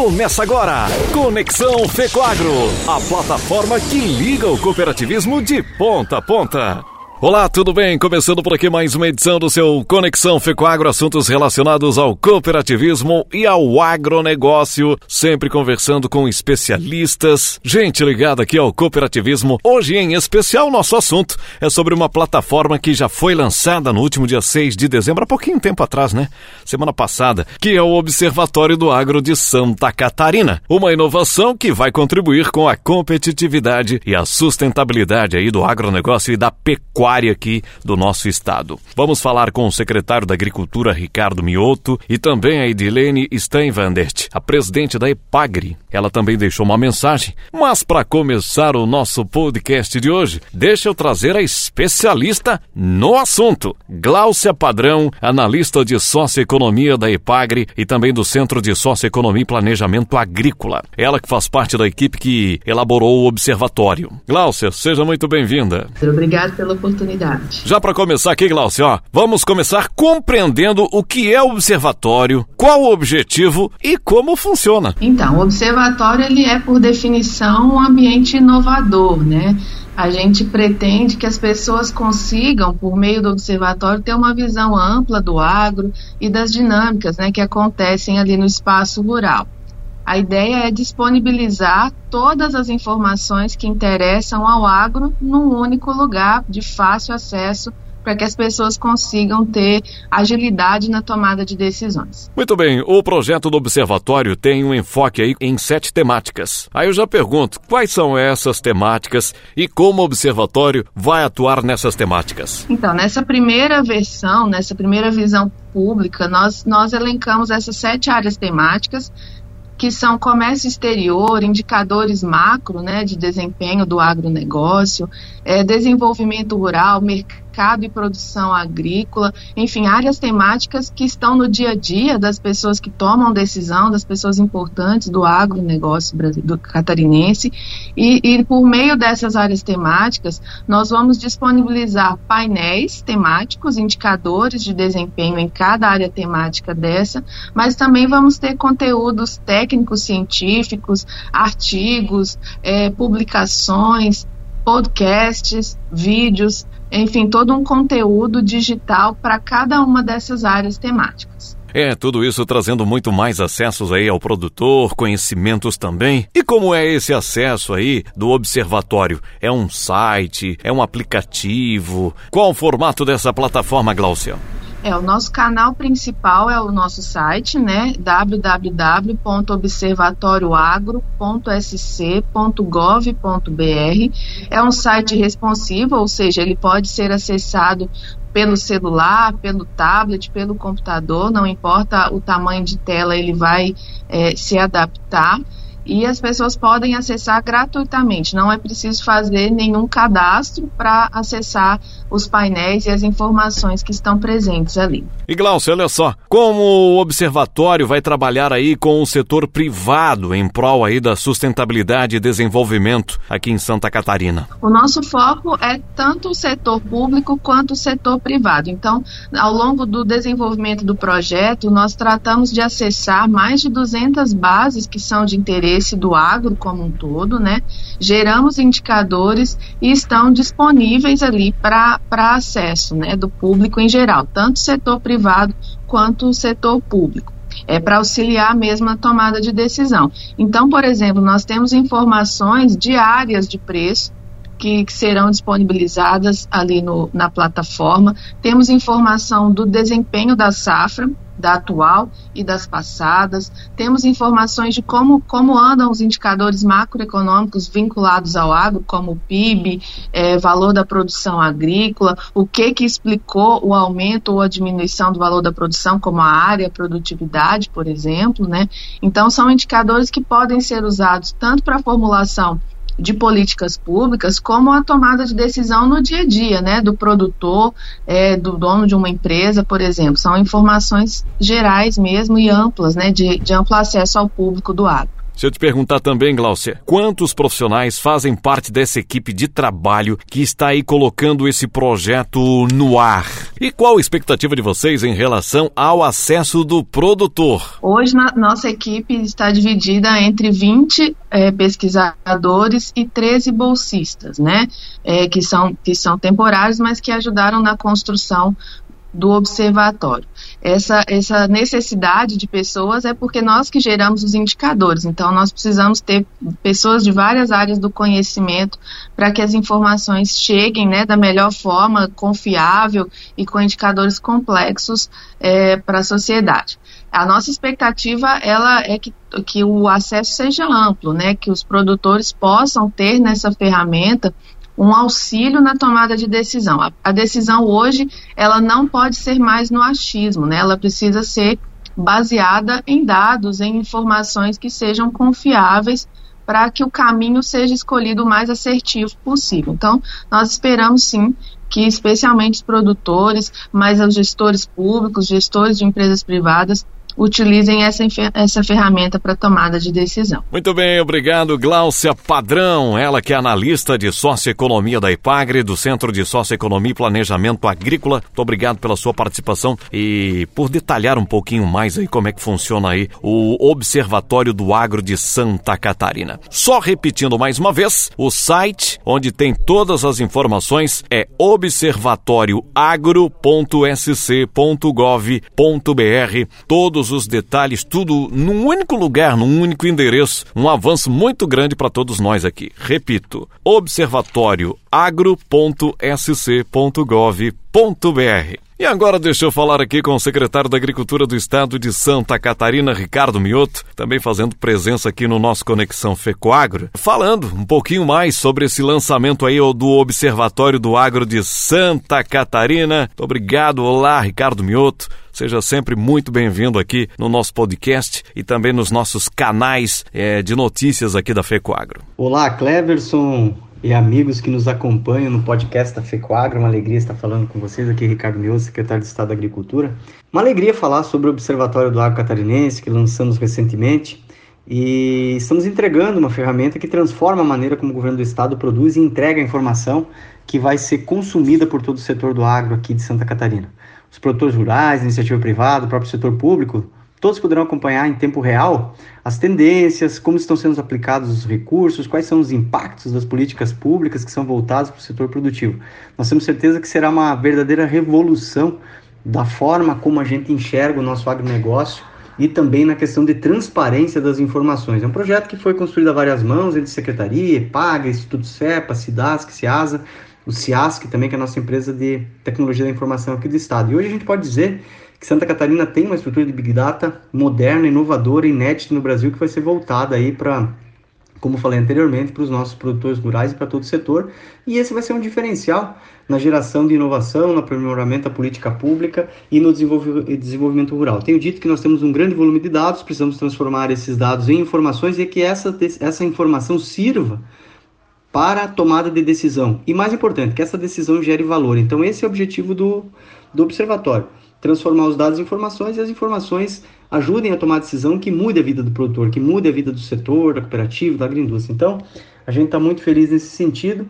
Começa agora, Conexão Fecoagro, a plataforma que liga o cooperativismo de ponta a ponta. Olá, tudo bem? Começando por aqui mais uma edição do seu Conexão Fecoagro, assuntos relacionados ao cooperativismo e ao agronegócio, sempre conversando com especialistas, gente ligada aqui ao cooperativismo. Hoje, em especial, nosso assunto é sobre uma plataforma que já foi lançada no último dia 6 de dezembro, há pouquinho tempo atrás, né? Semana passada, que é o Observatório do Agro de Santa Catarina. Uma inovação que vai contribuir com a competitividade e a sustentabilidade aí do agronegócio e da pecuária pecuária aqui do nosso estado. Vamos falar com o secretário da Agricultura, Ricardo Mioto, e também a Edilene Steinwandert, a presidente da EPAGRE. Ela também deixou uma mensagem. Mas para começar o nosso podcast de hoje, deixa eu trazer a especialista no assunto, Gláucia Padrão, analista de socioeconomia da EPAGRE e também do Centro de Socioeconomia e Planejamento Agrícola. Ela que faz parte da equipe que elaborou o observatório. Gláucia, seja muito bem-vinda. Obrigada pela oportunidade oportunidade. Já para começar aqui, Glaucio, ó, vamos começar compreendendo o que é o observatório, qual o objetivo e como funciona. Então, o observatório ele é por definição um ambiente inovador, né? A gente pretende que as pessoas consigam, por meio do observatório, ter uma visão ampla do agro e das dinâmicas né, que acontecem ali no espaço rural. A ideia é disponibilizar todas as informações que interessam ao agro num único lugar de fácil acesso para que as pessoas consigam ter agilidade na tomada de decisões. Muito bem, o projeto do observatório tem um enfoque aí em sete temáticas. Aí eu já pergunto, quais são essas temáticas e como o observatório vai atuar nessas temáticas? Então, nessa primeira versão, nessa primeira visão pública, nós, nós elencamos essas sete áreas temáticas que são comércio exterior, indicadores macro né, de desempenho do agronegócio, é, desenvolvimento rural, mercado mercado e produção agrícola, enfim, áreas temáticas que estão no dia a dia das pessoas que tomam decisão, das pessoas importantes do agronegócio do catarinense. E, e por meio dessas áreas temáticas, nós vamos disponibilizar painéis temáticos, indicadores de desempenho em cada área temática dessa, mas também vamos ter conteúdos técnicos, científicos, artigos, é, publicações, podcasts, vídeos, enfim, todo um conteúdo digital para cada uma dessas áreas temáticas. É, tudo isso trazendo muito mais acessos aí ao produtor, conhecimentos também. E como é esse acesso aí do observatório? É um site? É um aplicativo? Qual o formato dessa plataforma, Glaucia? É, o nosso canal principal é o nosso site, né? www.observatorioagro.sc.gov.br. É um site responsivo, ou seja, ele pode ser acessado pelo celular, pelo tablet, pelo computador, não importa o tamanho de tela, ele vai é, se adaptar e as pessoas podem acessar gratuitamente, não é preciso fazer nenhum cadastro para acessar os painéis e as informações que estão presentes ali. E Glaucio, olha só, como o observatório vai trabalhar aí com o setor privado em prol aí da sustentabilidade e desenvolvimento aqui em Santa Catarina? O nosso foco é tanto o setor público quanto o setor privado. Então, ao longo do desenvolvimento do projeto, nós tratamos de acessar mais de 200 bases que são de interesse do agro como um todo, né? Geramos indicadores e estão disponíveis ali para acesso né, do público em geral, tanto setor privado quanto o setor público. É para auxiliar mesmo a tomada de decisão. Então, por exemplo, nós temos informações diárias de preço que, que serão disponibilizadas ali no, na plataforma. Temos informação do desempenho da safra, da atual e das passadas. Temos informações de como, como andam os indicadores macroeconômicos vinculados ao agro, como o PIB, é, valor da produção agrícola, o que que explicou o aumento ou a diminuição do valor da produção, como a área, a produtividade, por exemplo, né? Então são indicadores que podem ser usados tanto para a formulação de políticas públicas, como a tomada de decisão no dia a dia, né, do produtor, é, do dono de uma empresa, por exemplo. São informações gerais mesmo e amplas, né, de, de amplo acesso ao público do agro. Se eu te perguntar também, Glaucia, quantos profissionais fazem parte dessa equipe de trabalho que está aí colocando esse projeto no ar? E qual a expectativa de vocês em relação ao acesso do produtor? Hoje, nossa equipe está dividida entre 20 é, pesquisadores e 13 bolsistas, né? É, que, são, que são temporários, mas que ajudaram na construção do observatório. Essa, essa necessidade de pessoas é porque nós que geramos os indicadores, então nós precisamos ter pessoas de várias áreas do conhecimento para que as informações cheguem né, da melhor forma, confiável e com indicadores complexos é, para a sociedade. A nossa expectativa ela é que, que o acesso seja amplo, né, que os produtores possam ter nessa ferramenta um auxílio na tomada de decisão. A, a, decisão hoje, ela não pode ser mais no achismo, né? Ela precisa ser baseada em dados, em informações que sejam confiáveis para que o caminho seja escolhido o mais assertivo possível. Então, nós esperamos sim que especialmente os produtores, mas os gestores públicos, gestores de empresas privadas utilizem essa, essa ferramenta para tomada de decisão. Muito bem, obrigado, Gláucia Padrão, ela que é analista de socioeconomia da IPAGRE, do Centro de Socioeconomia e Planejamento Agrícola. Muito obrigado pela sua participação e por detalhar um pouquinho mais aí como é que funciona aí o Observatório do Agro de Santa Catarina. Só repetindo mais uma vez, o site onde tem todas as informações é observatórioagro.sc.gov.br. Todos todos os detalhes, tudo num único lugar, num único endereço. Um avanço muito grande para todos nós aqui. Repito, observatórioagro.sc.gov.br. E agora deixa eu falar aqui com o secretário da Agricultura do Estado de Santa Catarina, Ricardo Mioto, também fazendo presença aqui no nosso Conexão Fecoagro, falando um pouquinho mais sobre esse lançamento aí do Observatório do Agro de Santa Catarina. Muito obrigado. Olá, Ricardo Mioto. Seja sempre muito bem-vindo aqui no nosso podcast e também nos nossos canais é, de notícias aqui da Fecoagro. Olá, Cleverson e amigos que nos acompanham no podcast da FECOAGRA. Uma alegria estar falando com vocês aqui, Ricardo Mioso, secretário de Estado da Agricultura. Uma alegria falar sobre o Observatório do Agro Catarinense, que lançamos recentemente. E estamos entregando uma ferramenta que transforma a maneira como o governo do estado produz e entrega a informação que vai ser consumida por todo o setor do agro aqui de Santa Catarina. Os produtores rurais, iniciativa privada, o próprio setor público Todos poderão acompanhar em tempo real as tendências, como estão sendo aplicados os recursos, quais são os impactos das políticas públicas que são voltadas para o setor produtivo. Nós temos certeza que será uma verdadeira revolução da forma como a gente enxerga o nosso agronegócio e também na questão de transparência das informações. É um projeto que foi construído a várias mãos, entre Secretaria, EPAGA, Instituto CEPA, SIDASC, CIASA, o CIASC também, que é a nossa empresa de tecnologia da informação aqui do Estado. E hoje a gente pode dizer que Santa Catarina tem uma estrutura de Big Data moderna, inovadora, inédita no Brasil, que vai ser voltada aí para, como falei anteriormente, para os nossos produtores rurais e para todo o setor. E esse vai ser um diferencial na geração de inovação, no aprimoramento da política pública e no desenvolvimento rural. Tenho dito que nós temos um grande volume de dados, precisamos transformar esses dados em informações e que essa, essa informação sirva para a tomada de decisão. E mais importante, que essa decisão gere valor. Então, esse é o objetivo do, do observatório transformar os dados em informações e as informações ajudem a tomar a decisão que mude a vida do produtor, que mude a vida do setor, da cooperativa, da agroindústria. Então, a gente está muito feliz nesse sentido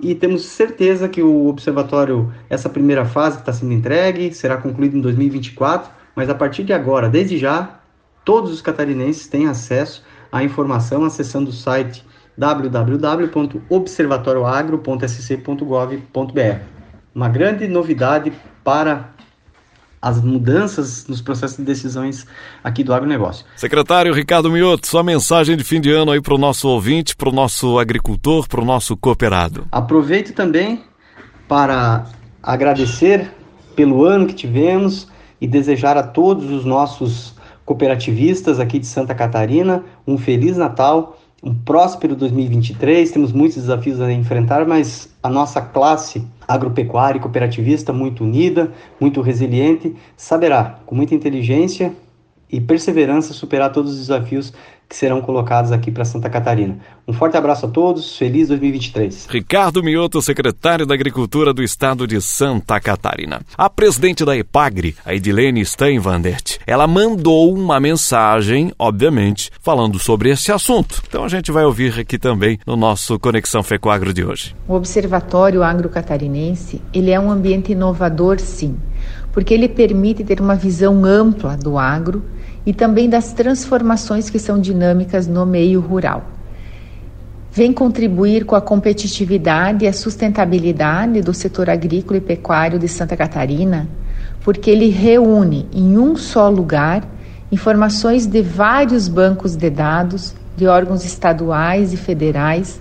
e temos certeza que o observatório, essa primeira fase que está sendo entregue, será concluída em 2024, mas a partir de agora, desde já, todos os catarinenses têm acesso à informação acessando o site www.observatorioagro.sc.gov.br. Uma grande novidade para as mudanças nos processos de decisões aqui do agronegócio. Secretário Ricardo Mioto, sua mensagem de fim de ano aí para o nosso ouvinte, para o nosso agricultor, para o nosso cooperado. Aproveito também para agradecer pelo ano que tivemos e desejar a todos os nossos cooperativistas aqui de Santa Catarina um feliz Natal, um próspero 2023. Temos muitos desafios a enfrentar, mas a nossa classe agropecuária e cooperativista muito unida, muito resiliente, saberá, com muita inteligência e perseverança superar todos os desafios que serão colocados aqui para Santa Catarina. Um forte abraço a todos, feliz 2023. Ricardo Mioto, secretário da Agricultura do Estado de Santa Catarina. A presidente da EPAGRE, a Edilene Steinvandert, ela mandou uma mensagem, obviamente, falando sobre esse assunto. Então a gente vai ouvir aqui também no nosso Conexão Fecoagro de hoje. O Observatório Agro Catarinense, ele é um ambiente inovador, sim, porque ele permite ter uma visão ampla do agro e também das transformações que são dinâmicas no meio rural. Vem contribuir com a competitividade e a sustentabilidade do setor agrícola e pecuário de Santa Catarina, porque ele reúne em um só lugar informações de vários bancos de dados de órgãos estaduais e federais.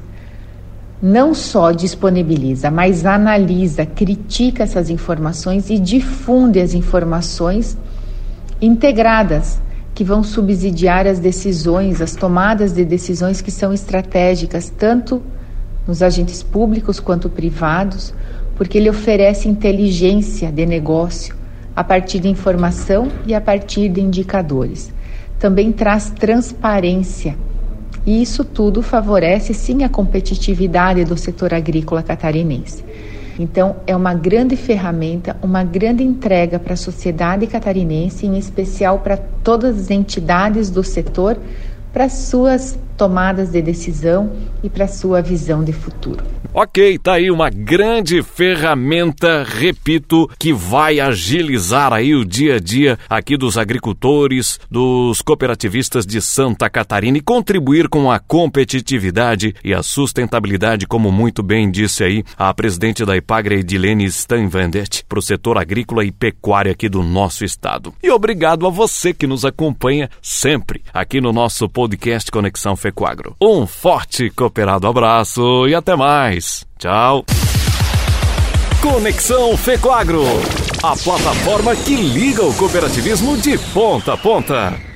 Não só disponibiliza, mas analisa, critica essas informações e difunde as informações integradas que vão subsidiar as decisões, as tomadas de decisões que são estratégicas, tanto nos agentes públicos quanto privados, porque ele oferece inteligência de negócio a partir de informação e a partir de indicadores. Também traz transparência. E isso tudo favorece sim a competitividade do setor agrícola catarinense. Então, é uma grande ferramenta, uma grande entrega para a sociedade catarinense, em especial para todas as entidades do setor, para suas tomadas de decisão e para sua visão de futuro. Ok, tá aí uma grande ferramenta, repito, que vai agilizar aí o dia a dia aqui dos agricultores, dos cooperativistas de Santa Catarina e contribuir com a competitividade e a sustentabilidade, como muito bem disse aí a presidente da Ipagre, Edilene Steinvendet, para o setor agrícola e pecuário aqui do nosso estado. E obrigado a você que nos acompanha sempre aqui no nosso podcast Conexão Fecoagro. Um forte cooperado abraço e até mais! Mais. Tchau. Conexão Fecoagro, a plataforma que liga o cooperativismo de ponta a ponta.